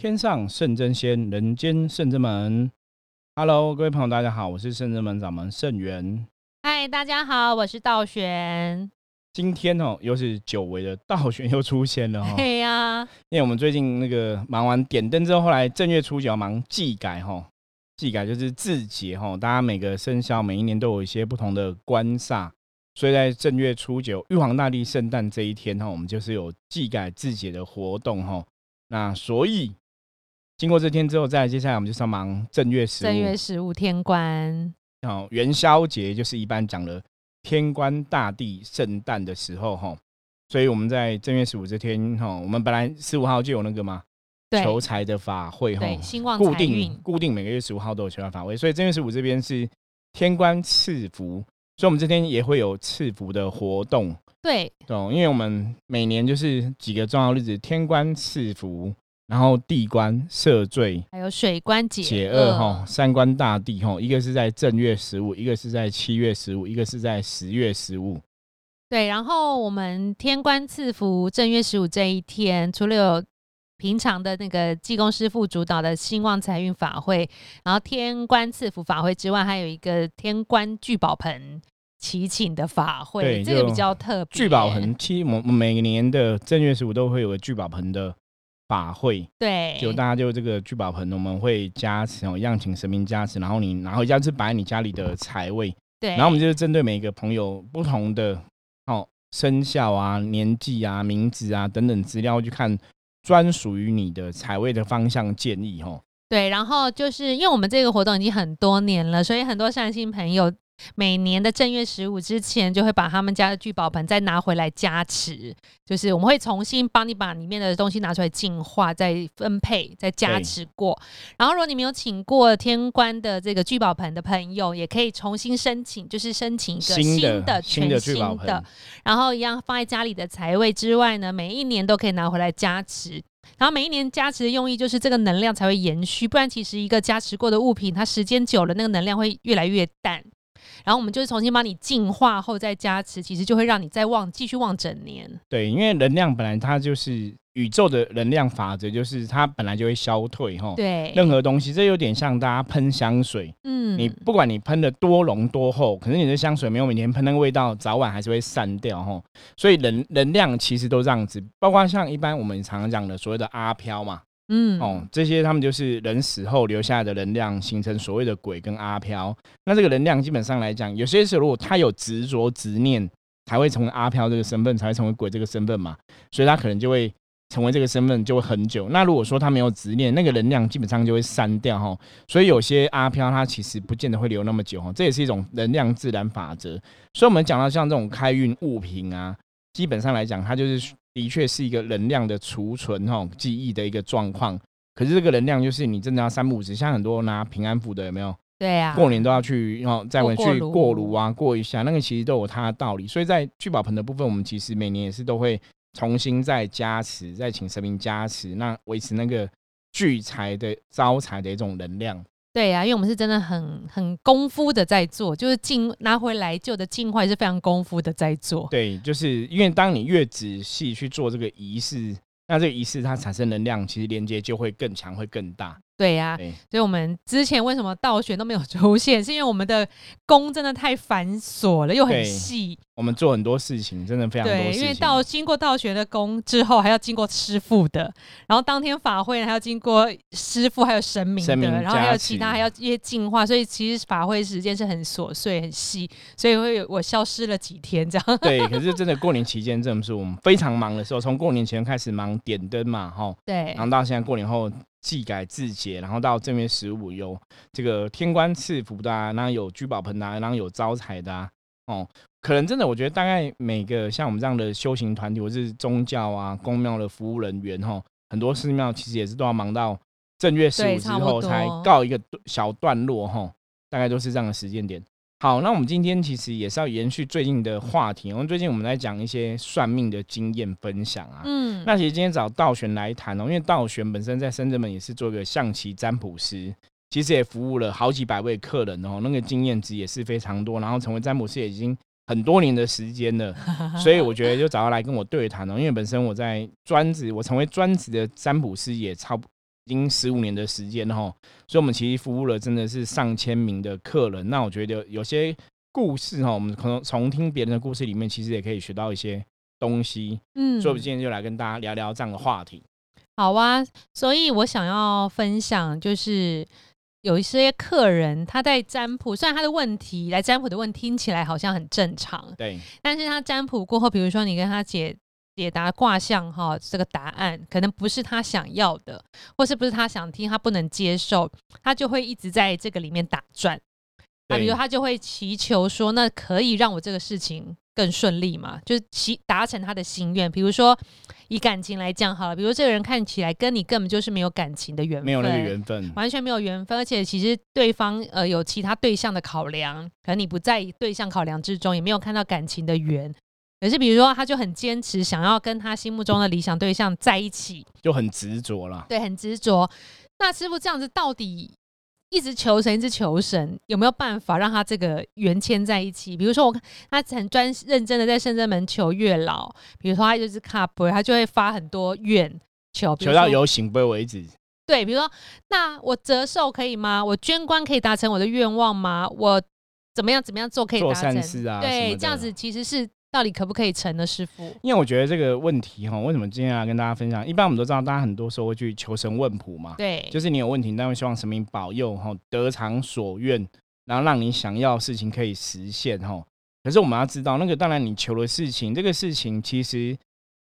天上圣真仙，人间圣真门。Hello，各位朋友，大家好，我是圣真门掌门圣元。嗨，大家好，我是道玄。今天哦，又是久违的道玄又出现了哈。对 呀，因为我们最近那个忙完点灯之后，后来正月初九要忙祭改哈。祭改就是字节哈，大家每个生肖每一年都有一些不同的官煞，所以在正月初九，玉皇大帝圣诞这一天哈，我们就是有祭改字节的活动哈。那所以经过这天之后，再接下来我们就上忙正月十五。正月十五天官，哦，元宵节就是一般讲的天官大帝圣诞的时候哈。所以我们在正月十五这天哈，我们本来十五号就有那个嘛。求财的法会哈，固定固定每个月十五号都有求财法会，所以正月十五这边是天官赐福，所以我们这天也会有赐福的活动。对，懂，因为我们每年就是几个重要日子，天官赐福，然后地官赦罪，还有水官解解厄哈，三官大帝哈，一个是在正月十五，一个是在七月十五，一个是在十月十五。对，然后我们天官赐福正月十五这一天，除了有平常的那个济公师傅主导的兴旺财运法会，然后天官赐福法会之外，还有一个天官聚宝盆祈请的法会，这个比较特别。聚宝盆，其实我们每年的正月十五都会有个聚宝盆的法会，对，就大家就这个聚宝盆，我们会加持哦，一样请神明加持，然后你拿回家是摆你家里的财位，对，然后我们就是针对每一个朋友不同的哦生肖啊、年纪啊、名字啊等等资料去看。专属于你的财位的方向建议，哦。对，然后就是因为我们这个活动已经很多年了，所以很多善心朋友。每年的正月十五之前，就会把他们家的聚宝盆再拿回来加持，就是我们会重新帮你把里面的东西拿出来净化、再分配、再加持过。然后，如果你没有请过天官的这个聚宝盆的朋友，也可以重新申请，就是申请一个新的、全新的。然后一样放在家里的财位之外呢，每一年都可以拿回来加持。然后每一年加持的用意就是这个能量才会延续，不然其实一个加持过的物品，它时间久了，那个能量会越来越淡。然后我们就是重新帮你净化后再加持，其实就会让你再旺继续旺整年。对，因为能量本来它就是宇宙的能量法则，就是它本来就会消退哈。对，任何东西，这有点像大家喷香水，嗯，你不管你喷的多浓多厚，可是你的香水没有每天喷那个味道，早晚还是会散掉哈。所以能能量其实都这样子，包括像一般我们常常讲的所谓的阿飘嘛。嗯哦，这些他们就是人死后留下来的能量，形成所谓的鬼跟阿飘。那这个能量基本上来讲，有些时候如果他有执着执念，才会成为阿飘这个身份，才会成为鬼这个身份嘛。所以他可能就会成为这个身份，就会很久。那如果说他没有执念，那个能量基本上就会删掉哈。所以有些阿飘他其实不见得会留那么久哈。这也是一种能量自然法则。所以我们讲到像这种开运物品啊，基本上来讲，它就是。的确是一个能量的储存哈，记忆的一个状况。可是这个能量就是你真的要三不五时，像很多拿平安符的有没有？对呀，过年都要去，然后再回去过炉啊，过一下，那个其实都有它的道理。所以在聚宝盆的部分，我们其实每年也是都会重新再加持，再请神明加持，那维持那个聚财的招财的一种能量。对呀，因为我们是真的很很功夫的在做，就是进拿回来旧的净化是非常功夫的在做。对，就是因为当你越仔细去做这个仪式，那这个仪式它产生能量，其实连接就会更强，会更大。对呀，所以我们之前为什么倒悬都没有 出现，是因为我们的工真的太繁琐了，又很细。我们做很多事情，真的非常多。对，因为到经过倒悬的工之后，还要经过师傅的，然后当天法会还要经过师傅还有神明的，然后还有其他还要一些净化，所以其实法会时间是很琐碎、很细，所以会我消失了几天这样。对，可 是真的过年期间，真的是我们非常忙的时候，从过年前开始忙点灯嘛，哈。对，然后到现在过年后。祭改字节，然后到正月十五有这个天官赐福的啊，然后有聚宝盆的，啊然后有招财的啊哦。可能真的，我觉得大概每个像我们这样的修行团体或是宗教啊、公庙的服务人员哈，很多寺庙其实也是都要忙到正月十五之后才告一个小段落哈，大概都是这样的时间点。好，那我们今天其实也是要延续最近的话题，因为最近我们在讲一些算命的经验分享啊。嗯，那其实今天找道玄来谈哦，因为道玄本身在深圳门也是做个象棋占卜师，其实也服务了好几百位客人哦，那个经验值也是非常多，然后成为占卜师也已经很多年的时间了，所以我觉得就找他来跟我对谈哦，因为本身我在专职，我成为专职的占卜师也差不已经十五年的时间哈，所以我们其实服务了真的是上千名的客人。那我觉得有些故事哈，我们可能从听别人的故事里面，其实也可以学到一些东西。嗯，所以我们今天就来跟大家聊聊这样的话题。好啊，所以我想要分享就是。有一些客人他在占卜，虽然他的问题来占卜的问听起来好像很正常，对，但是他占卜过后，比如说你跟他解解答卦象哈，这个答案可能不是他想要的，或是不是他想听，他不能接受，他就会一直在这个里面打转。啊，比如他就会祈求说，那可以让我这个事情更顺利嘛？就是其达成他的心愿。比如说以感情来讲好了，比如这个人看起来跟你根本就是没有感情的缘分，没有那个缘分，完全没有缘分，而且其实对方呃有其他对象的考量，可能你不在对象考量之中，也没有看到感情的缘。可是比如说他就很坚持想要跟他心目中的理想对象在一起，就很执着了。对，很执着。那师傅这样子到底？一直求神，一直求神，有没有办法让他这个缘牵在一起？比如说，我看他很专认真的在圣真门求月老，比如说他就是卡杯，他就会发很多愿求，求到有醒杯为止。对，比如说，那我折寿可以吗？我捐官可以达成我的愿望吗？我怎么样怎么样做可以达成？对，这样子其实是。到底可不可以成呢，师傅？因为我觉得这个问题哈，为什么今天要跟大家分享？一般我们都知道，大家很多时候会去求神问卜嘛。对，就是你有问题，但会希望神明保佑哈，得偿所愿，然后让你想要的事情可以实现哈。可是我们要知道，那个当然你求的事情，这个事情其实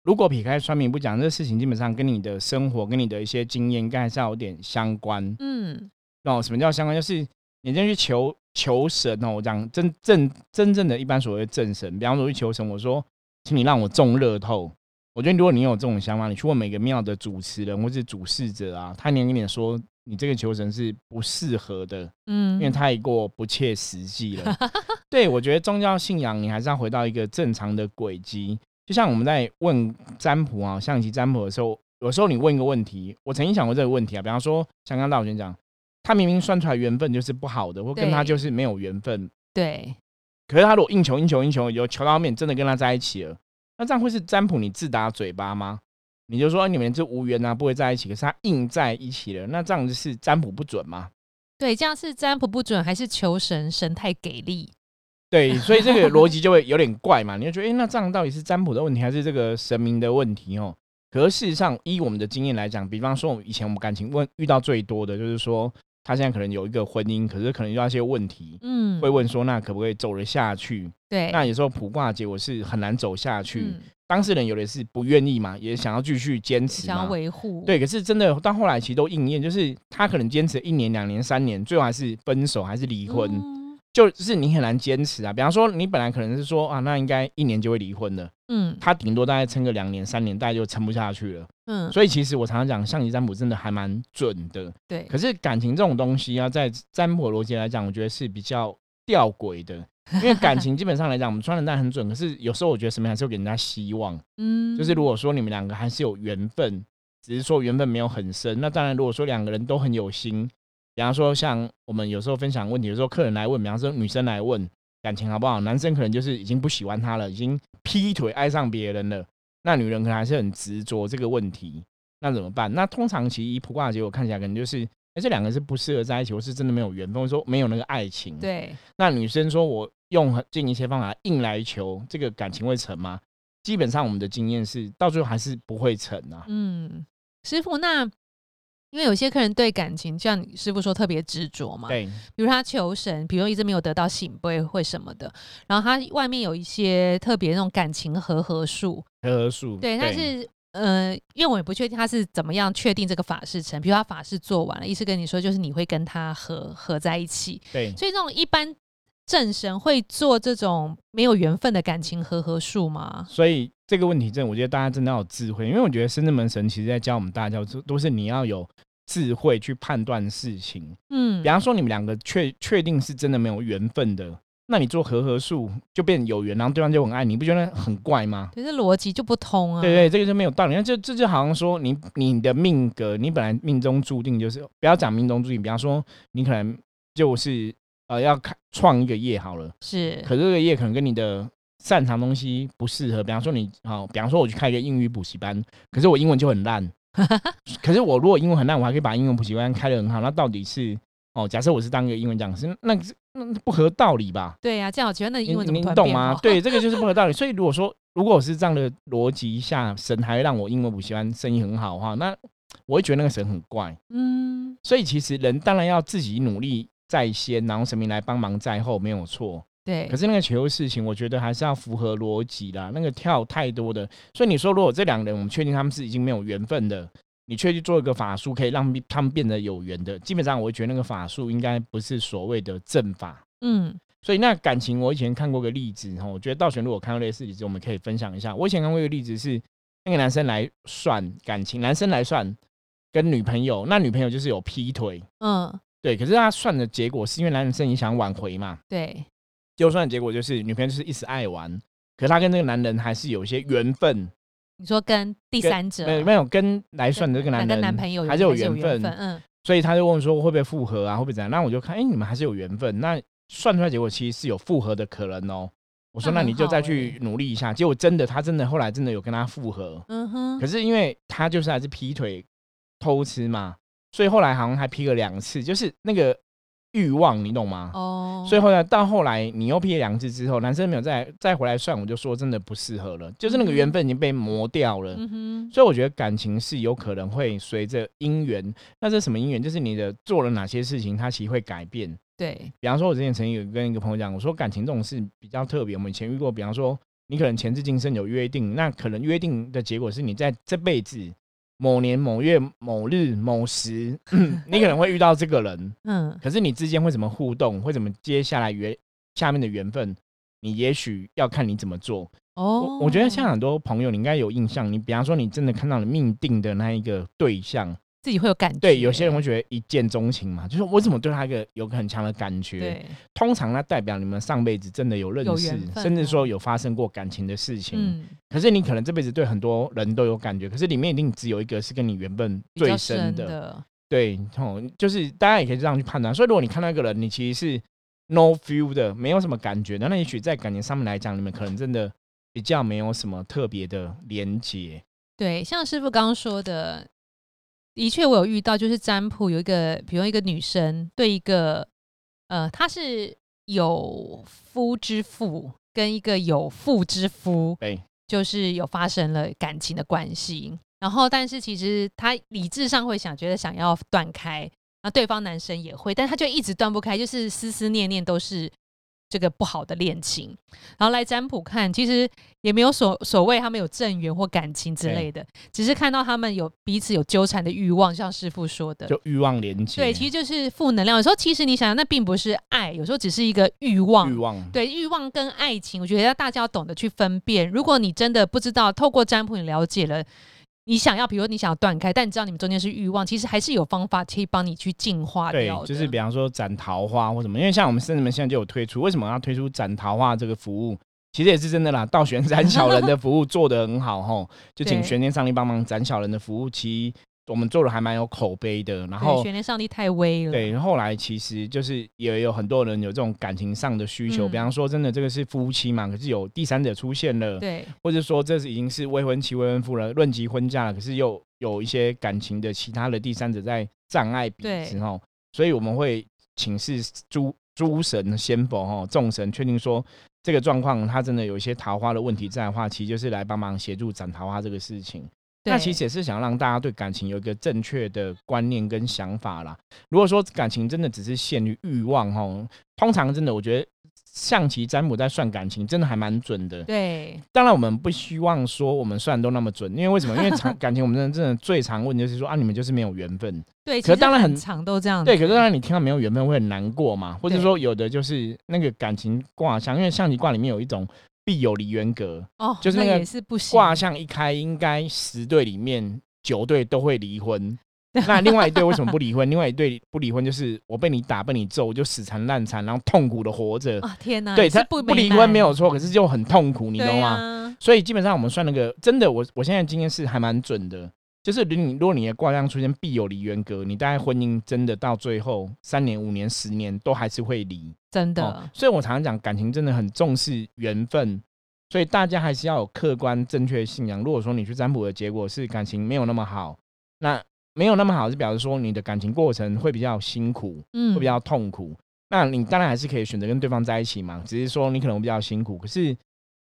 如果撇开算命不讲，这个事情基本上跟你的生活、跟你的一些经验，应该还是要有点相关。嗯，那什么叫相关？就是你先去求。求神哦，我讲真正真正的一般所谓正神，比方说去求神，我说，请你让我中乐透。我觉得如果你有这种想法，你去问每个庙的主持人或是主事者啊，他连跟你说你这个求神是不适合的，嗯，因为太过不切实际了。对我觉得宗教信仰你还是要回到一个正常的轨迹。就像我们在问占卜啊，象棋占卜的时候，有时候你问一个问题，我曾经想过这个问题啊，比方说像刚大老师讲。他明明算出来缘分就是不好的，或跟他就是没有缘分。对。可是他如果硬求硬求硬求，有求到面真的跟他在一起了，那这样会是占卜你自打嘴巴吗？你就说你们就无缘啊，不会在一起。可是他硬在一起了，那这样子是占卜不准吗？对，这样是占卜不准，还是求神神太给力？对，所以这个逻辑就会有点怪嘛。你就觉得，哎，那这样到底是占卜的问题，还是这个神明的问题？哦，可是事实上，依我们的经验来讲，比方说，我们以前我们感情问遇到最多的就是说。他现在可能有一个婚姻，可是可能遇到一些问题，嗯，会问说那可不可以走得下去？对，那有时候卜卦结果是很难走下去，当事人有的是不愿意嘛，也想要继续坚持，想要维护。对，可是真的到后来其实都应验，就是他可能坚持一年、两年、三年，最后还是分手，还是离婚。就是你很难坚持啊，比方说你本来可能是说啊，那应该一年就会离婚的，嗯，他顶多大概撑个两年、三年，大概就撑不下去了，嗯，所以其实我常常讲，象棋占卜真的还蛮准的，对。可是感情这种东西啊，在占卜逻辑来讲，我觉得是比较吊诡的，因为感情基本上来讲，我们穿的蛋很准，可是有时候我觉得什么还是会给人家希望，嗯，就是如果说你们两个还是有缘分，只是说缘分没有很深，那当然如果说两个人都很有心。比方说，像我们有时候分享问题，有时候客人来问，比方说女生来问感情好不好，男生可能就是已经不喜欢她了，已经劈腿爱上别人了，那女人可能还是很执着这个问题，那怎么办？那通常其实一卜卦结果看起来可能就是，哎，这两个是不适合在一起，或是真的没有缘分，说没有那个爱情。对。那女生说我用尽一切方法硬来求，这个感情会成吗？基本上我们的经验是，到最后还是不会成啊。嗯，师傅那。因为有些客人对感情，像你师傅说特别执着嘛，对，比如他求神，比如一直没有得到醒杯会什么的，然后他外面有一些特别那种感情和合术，和合术，对，但是呃，因为我也不确定他是怎么样确定这个法事成，比如他法事做完了，意思跟你说就是你会跟他合合在一起，对，所以这种一般正神会做这种没有缘分的感情和合术吗？所以这个问题真，我觉得大家真的要有智慧，因为我觉得深圳门神其实在教我们大家，都都是你要有。智慧去判断事情，嗯，比方说你们两个确确定是真的没有缘分的，那你做和合术就变有缘，然后对方就很爱你，不觉得很怪吗？可是逻辑就不通啊。对对，这个就没有道理。那这这就好像说你你的命格，你本来命中注定就是不要讲命中注定，比方说你可能就是呃要开创一个业好了，是，可是这个业可能跟你的擅长东西不适合，比方说你好，比方说我去开一个英语补习班，可是我英文就很烂。可是我如果英文很烂，我还可以把英文补习班开的很好，那到底是哦？假设我是当一个英文讲师，那那不合道理吧？对呀，这样我觉得那英文你懂吗？对，这个 就是不合道理。所以如果说如果我是这样的逻辑下，神还让我英文补习班生意很好的话，那我会觉得那个神很怪。嗯，所以其实人当然要自己努力在先，然后神明来帮忙在后，没有错。对，可是那个求事情，我觉得还是要符合逻辑啦。那个跳太多的，所以你说如果这两个人，我们确定他们是已经没有缘分的，你却去做一个法术，可以让他们变得有缘的，基本上我会觉得那个法术应该不是所谓的正法。嗯，所以那感情，我以前看过个例子哈，我觉得道玄如果看到类似例子，我们可以分享一下。我以前看过一个例子是，那个男生来算感情，男生来算跟女朋友，那女朋友就是有劈腿，嗯，对，可是他算的结果是因为男生也想挽回嘛，对。就算结果就是女朋友就是一直爱玩，可是他跟那个男人还是有一些缘分。你说跟第三者没有没有跟来算的这个男人男朋友还是有缘分，嗯，所以他就问说会不会复合啊，会不会怎样？那我就看，哎，你们还是有缘分，那算出来结果其实是有复合的可能哦。我说那你就再去努力一下，结果真的他真的后来真的有跟他复合，嗯哼。可是因为他就是还是劈腿偷吃嘛，所以后来好像还劈了两次，就是那个。欲望，你懂吗？哦，所以后来到后来，你又劈了两次之后，男生没有再再回来算，我就说真的不适合了，就是那个缘分已经被磨掉了。嗯哼，所以我觉得感情是有可能会随着姻缘，那这什么姻缘？就是你的做了哪些事情，它其实会改变。对，比方说，我之前曾经有跟一个朋友讲，我说感情这种事比较特别，我们以前遇过，比方说你可能前世今生有约定，那可能约定的结果是你在这辈子。某年某月某日某时，你可能会遇到这个人，嗯，可是你之间会怎么互动，会怎么接下来缘下面的缘分，你也许要看你怎么做。哦，我觉得像很多朋友，你应该有印象，你比方说你真的看到了命定的那一个对象。自己会有感觉，对，有些人会觉得一见钟情嘛，就是我怎么对他一个有个很强的感觉。对，通常那代表你们上辈子真的有认识，甚至说有发生过感情的事情。嗯，可是你可能这辈子对很多人都有感觉，可是里面一定只有一个是跟你缘分最深的。对，哦，就是大家也可以这样去判断。所以如果你看到一个人，你其实是 no feel 的，没有什么感觉的，那也许在感情上面来讲，你们可能真的比较没有什么特别的连结。对，像师傅刚刚说的。的确，我有遇到，就是占卜有一个，比如一个女生对一个，呃，她是有夫之妇跟一个有妇之夫，对，就是有发生了感情的关系。然后，但是其实她理智上会想，觉得想要断开，那对方男生也会，但她就一直断不开，就是思思念念都是。这个不好的恋情，然后来占卜看，其实也没有所所谓他们有正缘或感情之类的，只是看到他们有彼此有纠缠的欲望，像师傅说的，就欲望连接。对，其实就是负能量。有时候其实你想，那并不是爱，有时候只是一个欲望。欲望。对，欲望跟爱情，我觉得要大家要懂得去分辨。如果你真的不知道，透过占卜你了解了。你想要，比如你想要断开，但你知道你们中间是欲望，其实还是有方法可以帮你去净化掉对，就是比方说斩桃花或什么，因为像我们圣人们现在就有推出，为什么要推出斩桃花这个服务？其实也是真的啦，道玄斩小人的服务做得很好吼，就请 玄天上帝帮忙斩小人的服务，其我们做的还蛮有口碑的，然后悬念上帝太威了。对，后来其实就是也有很多人有这种感情上的需求，比方说真的这个是夫妻嘛，可是有第三者出现了，对，或者说这是已经是未婚妻、未婚夫了，论及婚嫁了，可是又有一些感情的其他的第三者在障碍彼此哈，所以我们会请示诸诸神、仙佛哈、众神，确定说这个状况他真的有一些桃花的问题在的话，其实就是来帮忙协助斩桃花这个事情。那其实也是想让大家对感情有一个正确的观念跟想法啦。如果说感情真的只是限于欲望哈，通常真的我觉得象棋占卜在算感情真的还蛮准的。对，当然我们不希望说我们算都那么准，因为为什么？因为常感情我们真的真的最常问就是说啊，你们就是没有缘分。对，可是当然很长都这样。对，可是当然你听到没有缘分会很难过嘛，或者说有的就是那个感情卦象，因为象棋卦里面有一种。必有离缘格哦，就是那个卦象一开，应该十对里面九对都会离婚。那另外一对为什么不离婚？另外一对不离婚就是我被你打，被你揍，就死缠烂缠，然后痛苦的活着。啊天哪！对他不不离婚没有错，可是就很痛苦，你懂吗？所以基本上我们算那个真的，我我现在今天是还蛮准的。就是你，如果你的卦象出现必有离缘格，你大概婚姻真的到最后三年、五年、十年都还是会离，真的。所以我常常讲，感情真的很重视缘分，所以大家还是要有客观正确信仰。如果说你去占卜的结果是感情没有那么好，那没有那么好，是表示说你的感情过程会比较辛苦，嗯，会比较痛苦。那你当然还是可以选择跟对方在一起嘛，只是说你可能比较辛苦。可是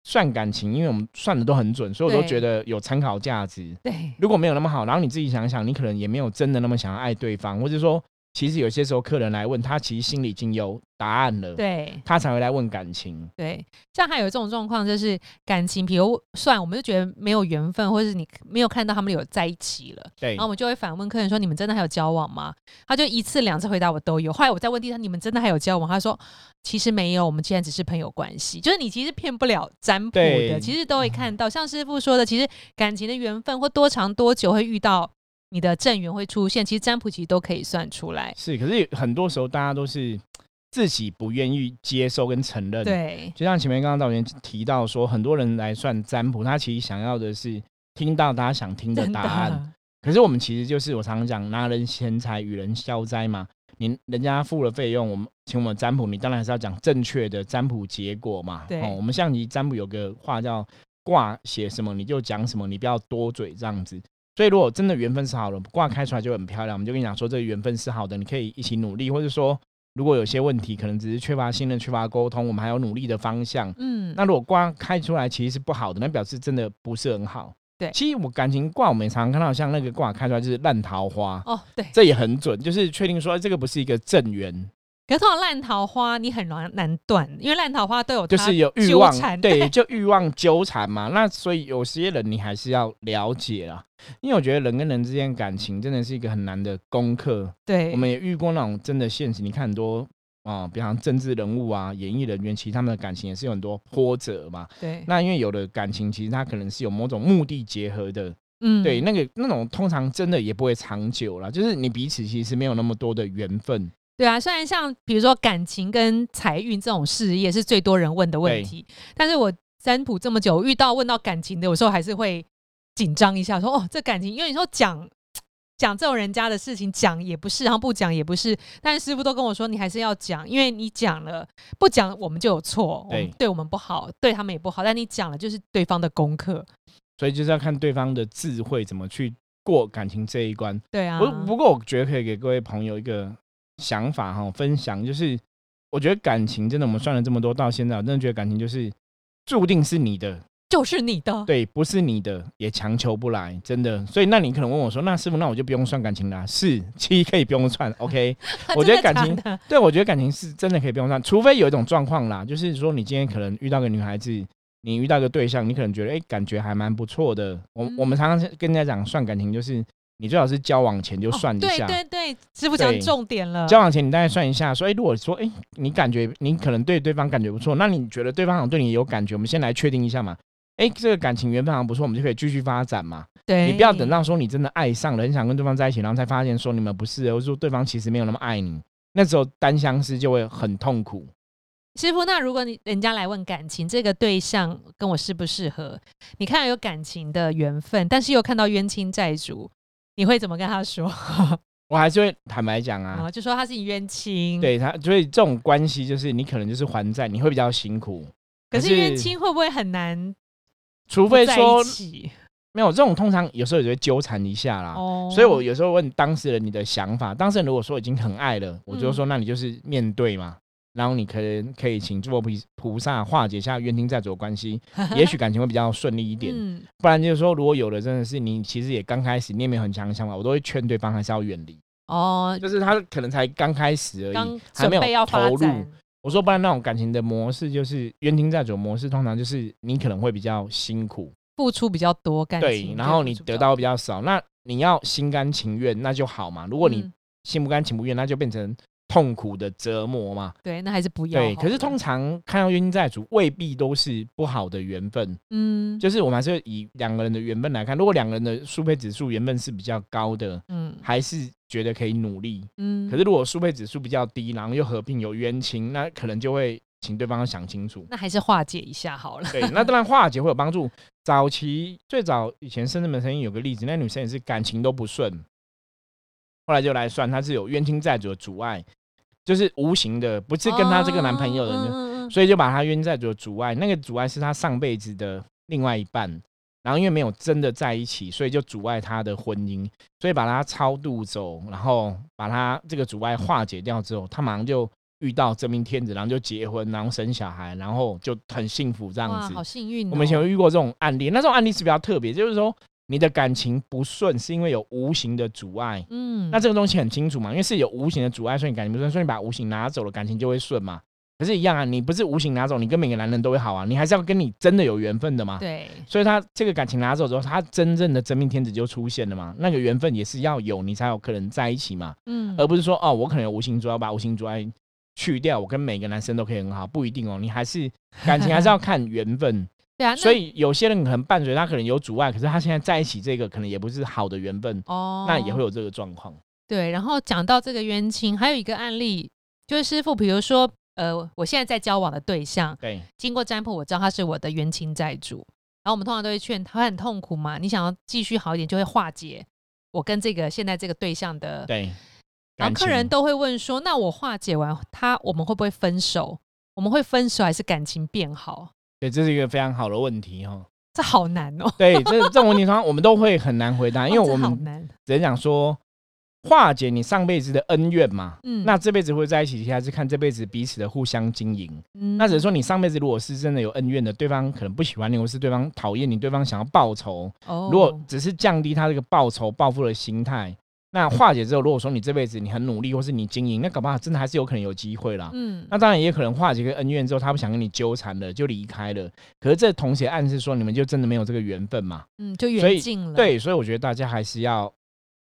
算感情，因为我们算的都很准，所以我都觉得有参考价值。对，如果没有那么好，然后你自己想想，你可能也没有真的那么想要爱对方，或者说。其实有些时候客人来问他，其实心里已经有答案了，对，他才会来问感情。对，像还有这种状况，就是感情，比如算，我们就觉得没有缘分，或者是你没有看到他们有在一起了，对，然后我们就会反问客人说：“你们真的还有交往吗？”他就一次两次回答我都有。后来我再问第三，你们真的还有交往？他说：“其实没有，我们现在只是朋友关系。”就是你其实骗不了占卜的，其实都会看到。像师傅说的，其实感情的缘分或多长多久会遇到。你的正缘会出现，其实占卜其实都可以算出来。是，可是很多时候大家都是自己不愿意接受跟承认。对，就像前面刚刚导演提到说，很多人来算占卜，他其实想要的是听到大家想听的答案。可是我们其实就是我常常讲，拿人钱财与人消灾嘛。你人家付了费用，我们请我们占卜，你当然还是要讲正确的占卜结果嘛。对，我们象棋占卜有个话叫卦写什么你就讲什么，你不要多嘴这样子。所以，如果真的缘分是好的，卦开出来就很漂亮。我们就跟你讲说，这个缘分是好的，你可以一起努力，或者说，如果有些问题，可能只是缺乏信任、缺乏沟通，我们还有努力的方向。嗯，那如果卦开出来其实是不好的，那表示真的不是很好。对，其实我感情卦，我们常常看到像那个卦开出来就是烂桃花。哦，对，这也很准，就是确定说这个不是一个正缘。可是，通常烂桃花你很难难断，因为烂桃花都有就是有欲望，对，就欲望纠缠嘛。那所以有些人你还是要了解啦，因为我觉得人跟人之间感情真的是一个很难的功课。对，我们也遇过那种真的现实，你看很多啊，比方政治人物啊、演艺人员，其实他们的感情也是有很多波折嘛。对，那因为有的感情其实它可能是有某种目的结合的，嗯，对，那个那种通常真的也不会长久了，就是你彼此其实没有那么多的缘分。对啊，虽然像比如说感情跟财运这种事业是最多人问的问题，但是我占卜这么久，遇到问到感情的，有时候还是会紧张一下，说哦，这感情，因为你说讲讲这种人家的事情，讲也不是，然后不讲也不是，但是师傅都跟我说，你还是要讲，因为你讲了不讲，我们就有错，对，对我们不好，对他们也不好，但你讲了就是对方的功课，所以就是要看对方的智慧怎么去过感情这一关。对啊，不不过我觉得可以给各位朋友一个。想法哈，分享就是，我觉得感情真的，我们算了这么多，到现在我真的觉得感情就是注定是你的，就是你的，对，不是你的也强求不来，真的。所以那你可能问我说，那师傅，那我就不用算感情啦？是，七可以不用算。OK，我觉得感情，对我觉得感情是真的可以不用算，除非有一种状况啦，就是说你今天可能遇到个女孩子，你遇到个对象，你可能觉得哎，感觉还蛮不错的。我我们常常跟人家讲算感情，就是。你最好是交往前就算一下，对对对，师傅讲重点了。交往前你大概算一下，说，哎，如果说，哎，你感觉你可能对对方感觉不错，那你觉得对方好像对你有感觉，我们先来确定一下嘛。哎，这个感情缘分好像不错，我们就可以继续发展嘛。对，你不要等到说你真的爱上了，很想跟对方在一起，然后才发现说你们不是，或者说对方其实没有那么爱你，那时候单相思就会很痛苦。师傅，那如果你人家来问感情，这个对象跟我适不适合？你看有感情的缘分，但是又看到冤亲债主。你会怎么跟他说？我还是会坦白讲啊，就说他是你冤亲，对他，所以这种关系就是你可能就是还债，你会比较辛苦。可是冤亲会不会很难？除非说没有这种，通常有时候也会纠缠一下啦。哦，所以我有时候问当事人你的想法，当事人如果说已经很爱了，我就说那你就是面对嘛。然后你可能可以请诸佛菩菩萨化解一下冤亲债主的关系，也许感情会比较顺利一点。不然就是说，如果有的真的是你，其实也刚开始，你也没有很强的想法，我都会劝对方还是要远离。哦，就是他可能才刚开始而已，还没有投入。我说，不然那种感情的模式，就是冤亲债主模式，通常就是你可能会比较辛苦，付出比较多，感对，然后你得到比较少。那你要心甘情愿，那就好嘛。如果你心不甘情不愿，那就变成。痛苦的折磨嘛，对，那还是不要。对，可是通常看到冤亲债主，未必都是不好的缘分。嗯，就是我们还是以两个人的缘分来看，如果两个人的速配指数缘分是比较高的，嗯，还是觉得可以努力。嗯，可是如果速配指数比较低，然后又合并有冤亲，那可能就会请对方想清楚。那还是化解一下好了。对，那当然化解会有帮助。早期最早以前深圳门曾经有个例子，那女生也是感情都不顺，后来就来算，她是有冤亲债主的阻碍。就是无形的，不是跟他这个男朋友的，所以就把他冤在主阻碍。那个阻碍是他上辈子的另外一半，然后因为没有真的在一起，所以就阻碍他的婚姻，所以把他超度走，然后把他这个阻碍化解掉之后，他马上就遇到真命天子，然后就结婚，然后生小孩，然后就很幸福这样子。好幸运！我们以前有遇过这种案例，那这种案例是比较特别，就是说你的感情不顺是因为有无形的阻碍。嗯，那这个东西很清楚嘛，因为是有无形的阻碍，所以你感情不顺，所以你把无形拿走了，感情就会顺嘛。可是，一样啊，你不是无形拿走，你跟每个男人都会好啊，你还是要跟你真的有缘分的嘛。对，所以他这个感情拿走之后，他真正的真命天子就出现了嘛。那个缘分也是要有，你才有可能在一起嘛。嗯，而不是说哦，我可能有无形阻碍，把无形阻碍去掉，我跟每个男生都可以很好，不一定哦。你还是感情还是要看缘分。对啊，所以有些人可能伴随他可能有阻碍，可是他现在在一起这个可能也不是好的缘分哦，那也会有这个状况。对，然后讲到这个冤亲，还有一个案例，就是师傅，比如说。呃，我现在在交往的对象，对，经过占卜，我知道他是我的冤亲债主。然后我们通常都会劝他很痛苦嘛，你想要继续好一点，就会化解我跟这个现在这个对象的对。然后客人都会问说，那我化解完他，我们会不会分手？我们会分手还是感情变好？对，这是一个非常好的问题哈。这好难哦。对，这这种问题通常我们都会很难回答，因为我们只能讲说。化解你上辈子的恩怨嘛，嗯，那这辈子会在一起，还是看这辈子彼此的互相经营。嗯，那只是说你上辈子如果是真的有恩怨的，对方可能不喜欢你，或是对方讨厌你，对方想要报仇。哦，如果只是降低他这个报仇报复的心态，那化解之后，如果说你这辈子你很努力，或是你经营，那搞不好真的还是有可能有机会啦。嗯，那当然也可能化解个恩怨之后，他不想跟你纠缠了，就离开了。可是这同时暗示说，你们就真的没有这个缘分嘛？嗯，就缘尽了。对，所以我觉得大家还是要。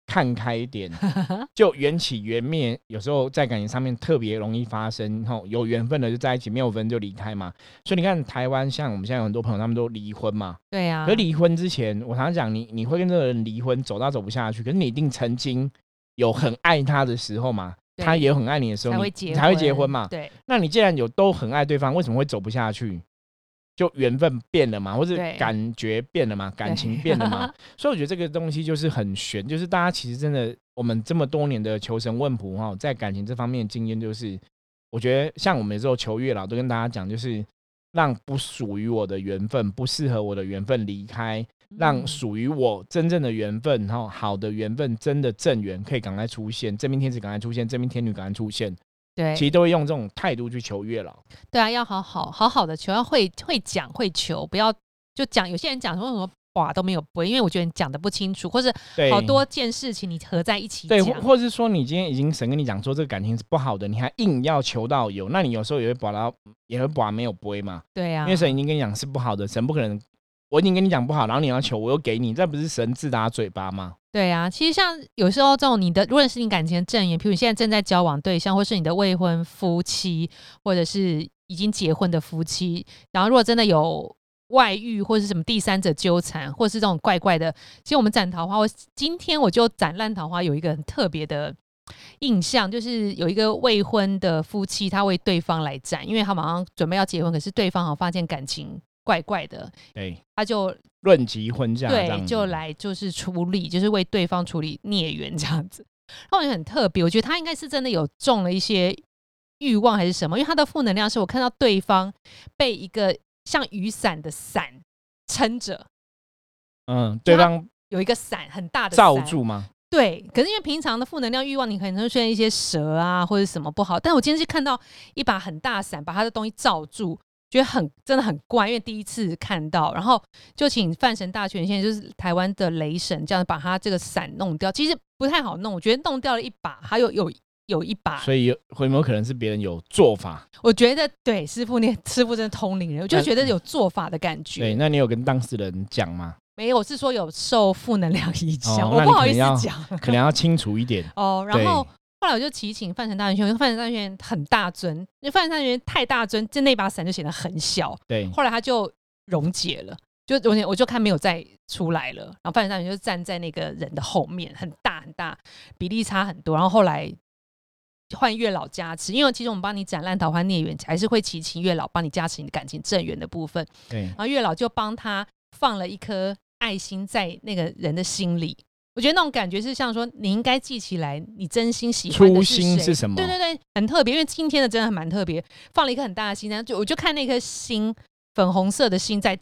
看开一点，就缘起缘灭，有时候在感情上面特别容易发生。吼，有缘分的就在一起，没有分就离开嘛。所以你看，台湾像我们现在有很多朋友，他们都离婚嘛。对呀。可离婚之前，我常常讲，你你会跟这个人离婚，走到走不下去，可是你一定曾经有很爱他的时候嘛，他也很爱你的时候，你才会结婚嘛。对。那你既然有都很爱对方，为什么会走不下去？就缘分变了嘛，或者感觉变了嘛，感情变了嘛，所以我觉得这个东西就是很玄，就是大家其实真的，我们这么多年的求神问卜哈，在感情这方面的经验，就是我觉得像我们有时候求月老都跟大家讲，就是让不属于我的缘分、不适合我的缘分离开，让属于我真正的缘分，然后好的缘分、真的正缘可以赶快出现，真命天子赶快出现，真命天女赶快出现。对，其实都会用这种态度去求月老。对啊，要好好好好的求，要会会讲会求，不要就讲。有些人讲说什么话都没有不会，因为我觉得你讲的不清楚，或是好多件事情你合在一起对，或者是说你今天已经神跟你讲说这个感情是不好的，你还硬要求到有，那你有时候也会把它，也会把没有不会嘛。对啊，因为神已经跟你讲是不好的，神不可能。我已经跟你讲不好，然后你要求，我又给你，这不是神自打嘴巴吗？对啊，其实像有时候这种你的，如果是你感情的正缘，譬如你现在正在交往对象，或是你的未婚夫妻，或者是已经结婚的夫妻，然后如果真的有外遇或者是什么第三者纠缠，或是这种怪怪的，其实我们斩桃花，我今天我就斩烂桃花，有一个很特别的印象，就是有一个未婚的夫妻，他为对方来斩，因为他马上准备要结婚，可是对方好像发现感情。怪怪的，对，他就论及婚嫁，对，就来就是处理，就是为对方处理孽缘这样子。然后我觉得很特别，我觉得他应该是真的有中了一些欲望还是什么，因为他的负能量是我看到对方被一个像雨伞的伞撑着，嗯，对方有一个伞很大的罩住吗？对，可是因为平常的负能量欲望，你可能会出现一些蛇啊或者什么不好，但我今天是看到一把很大伞把他的东西罩住。觉得很真的很怪，因为第一次看到，然后就请范神大权，现在就是台湾的雷神，这样把他这个伞弄掉，其实不太好弄。我觉得弄掉了一把，还有有有一把，所以有有没有可能是别人有做法？我觉得对师傅，你师傅真的通灵人，我就觉得有做法的感觉。对，那你有跟当事人讲吗？没有，我是说有受负能量影响，我不好意思讲，可能要清楚一点 哦。然后。后来我就祈请范神大元轩，范神大元轩很大尊，因为范神大元轩太大尊，就那把伞就显得很小。对，后来他就溶解了，就溶解，我就看没有再出来了。然后范神大元就站在那个人的后面，很大很大，比例差很多。然后后来换月老加持，因为其实我们帮你斩烂桃花孽缘，还是会祈请月老帮你加持你的感情正缘的部分。对，然后月老就帮他放了一颗爱心在那个人的心里。我觉得那种感觉是像说，你应该记起来，你真心喜欢的是谁？对对对，很特别，因为今天的真的蛮特别，放了一颗很大的心，然后就我就看那颗心，粉红色的心在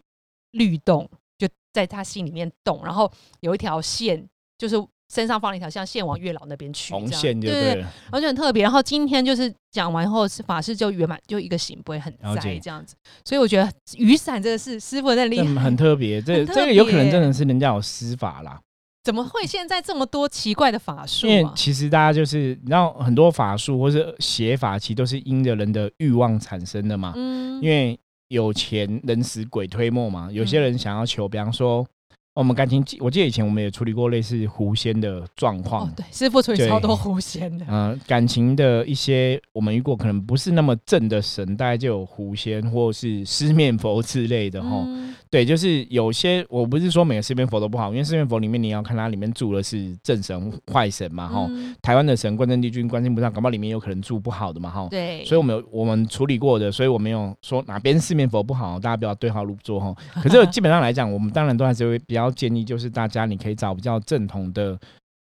律动，就在他心里面动，然后有一条线，就是身上放了一条像线往月老那边去，红线就对了，而且很特别。然后今天就是讲完后，法师就圆满，就一个行不会很在这样子。所以我觉得雨伞这个是，师傅在厉害，很特别。这这个有可能真的是人家有施法啦。怎么会现在这么多奇怪的法术？因为其实大家就是你知道，很多法术或是写法，其实都是因着人的欲望产生的嘛。嗯，因为有钱人死鬼推磨嘛，有些人想要求，比方说。我们感情，我记得以前我们也处理过类似狐仙的状况。对，师傅处理超多狐仙的。嗯，感情的一些我们遇过可能不是那么正的神，大概就有狐仙或是四面佛之类的哈。对，就是有些我不是说每个四面佛都不好，因为四面佛里面你要看它里面住的是正神坏神嘛哈。台湾的神关圣帝君、关心不上，搞不好里面有可能住不好的嘛哈。对，所以我们有我们处理过的，所以我没有说哪边四面佛不好，大家不要对号入座哈。可是 基本上来讲，我们当然都还是会比较。要建议就是大家，你可以找比较正统的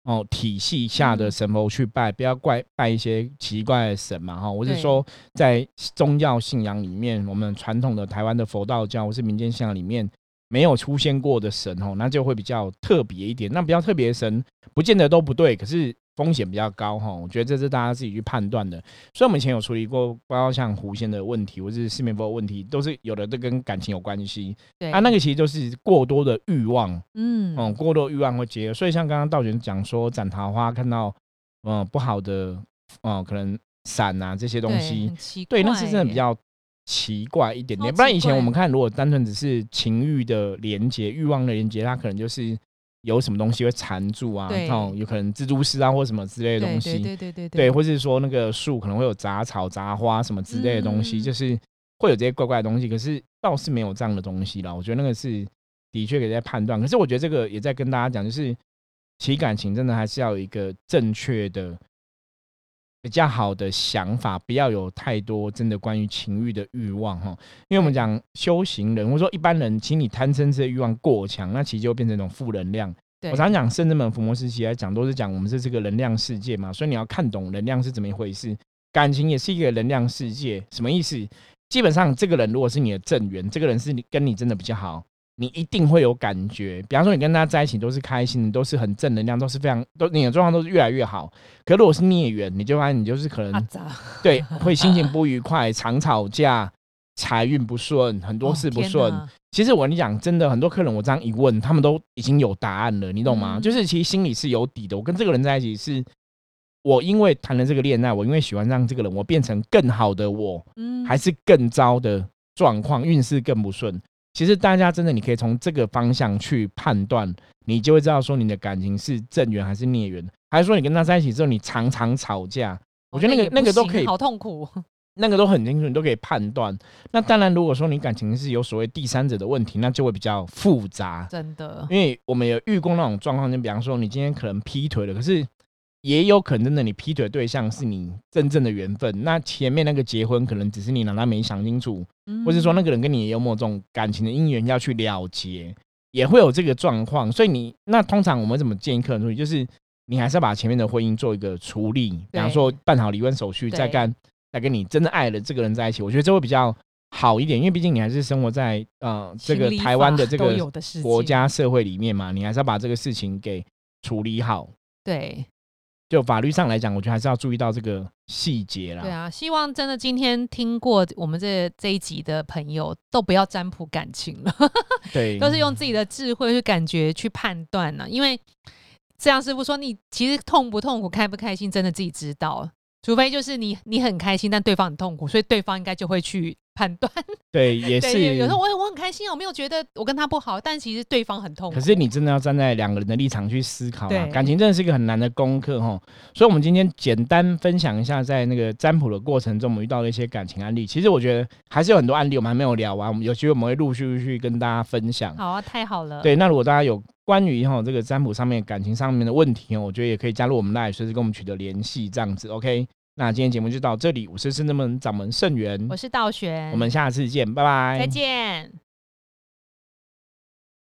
哦体系下的神佛去拜，不要怪拜一些奇怪的神嘛哈。我是说，在宗教信仰里面，我们传统的台湾的佛道教或是民间信仰里面没有出现过的神哦，那就会比较特别一点。那比较特别的神，不见得都不对，可是。风险比较高哈，我觉得这是大家自己去判断的。所以我们以前有处理过，包括像狐仙的问题，或者是四面佛的问题，都是有的都跟感情有关系。对，啊，那个其实就是过多的欲望，嗯嗯，过多欲望会结合。所以像刚刚道玄讲说斩桃花看到嗯不好的嗯可能伞啊这些东西，对，那是真的比较奇怪一点点。不然以前我们看，如果单纯只是情欲的连接、欲望的连接，它可能就是。有什么东西会缠住啊？哦，有可能蜘蛛丝啊，或什么之类的东西。对对对对对。或是说那个树可能会有杂草、杂花什么之类的东西，就是会有这些怪怪的东西。可是倒是没有这样的东西啦。我觉得那个是的确可以在判断。可是我觉得这个也在跟大家讲，就是其感情真的还是要有一个正确的。比较好的想法，不要有太多真的关于情欲的欲望哈，因为我们讲修行人，或者说一般人，请你贪嗔痴的欲望过强，那其实就变成一种负能量。我常讲圣人们、伏魔时期来讲，都是讲我们是这个能量世界嘛，所以你要看懂能量是怎么一回事。感情也是一个能量世界，什么意思？基本上这个人如果是你的正缘，这个人是你跟你真的比较好。你一定会有感觉，比方说你跟他在一起都是开心的，都是很正能量，都是非常都你的状况都是越来越好。可如果是孽缘，你就发现你就是可能对 会心情不愉快，常吵架，财运不顺，很多事不顺。其实我跟你讲，真的很多客人我这样一问，他们都已经有答案了，你懂吗？就是其实心里是有底的。我跟这个人在一起，是我因为谈了这个恋爱，我因为喜欢上这个人，我变成更好的我，嗯，还是更糟的状况，运势更不顺。其实大家真的，你可以从这个方向去判断，你就会知道说你的感情是正缘还是孽缘，还是说你跟他在一起之后你常常吵架。我觉得那个那个都可以，好痛苦，那个都很清楚，你都可以判断。那当然，如果说你感情是有所谓第三者的问题，那就会比较复杂。真的，因为我们有遇过那种状况，就比方说你今天可能劈腿了，可是。也有可能真的，你劈腿对象是你真正的缘分。那前面那个结婚，可能只是你拿他没想清楚，或者说那个人跟你也有某种感情的因缘要去了结，也会有这个状况。所以你那通常我们怎么建议客人？就是你还是要把前面的婚姻做一个处理，比方说办好离婚手续，再干再跟你真的爱的这个人在一起。我觉得这会比较好一点，因为毕竟你还是生活在呃这个台湾的这个国家社会里面嘛，你还是要把这个事情给处理好。对。就法律上来讲，我觉得还是要注意到这个细节啦。对啊，希望真的今天听过我们这这一集的朋友，都不要占卜感情了。对，都是用自己的智慧去感觉去判断呢。因为这样师傅说，你其实痛不痛苦、开不开心，真的自己知道。除非就是你你很开心，但对方很痛苦，所以对方应该就会去。判断 对，也是有时候我我很开心，我没有觉得我跟他不好，但其实对方很痛苦。可是你真的要站在两个人的立场去思考啊，感情真的是一个很难的功课哈。所以，我们今天简单分享一下，在那个占卜的过程中，我们遇到的一些感情案例。其实我觉得还是有很多案例，我们还没有聊完，我们有机会我们会陆续去跟大家分享。好啊，太好了。对，那如果大家有关于哈这个占卜上面感情上面的问题哦，我觉得也可以加入我们来随时跟我们取得联系，这样子 OK。那今天节目就到这里，我是深圳门掌门圣元，我是道玄，我们下次见，拜拜，再见。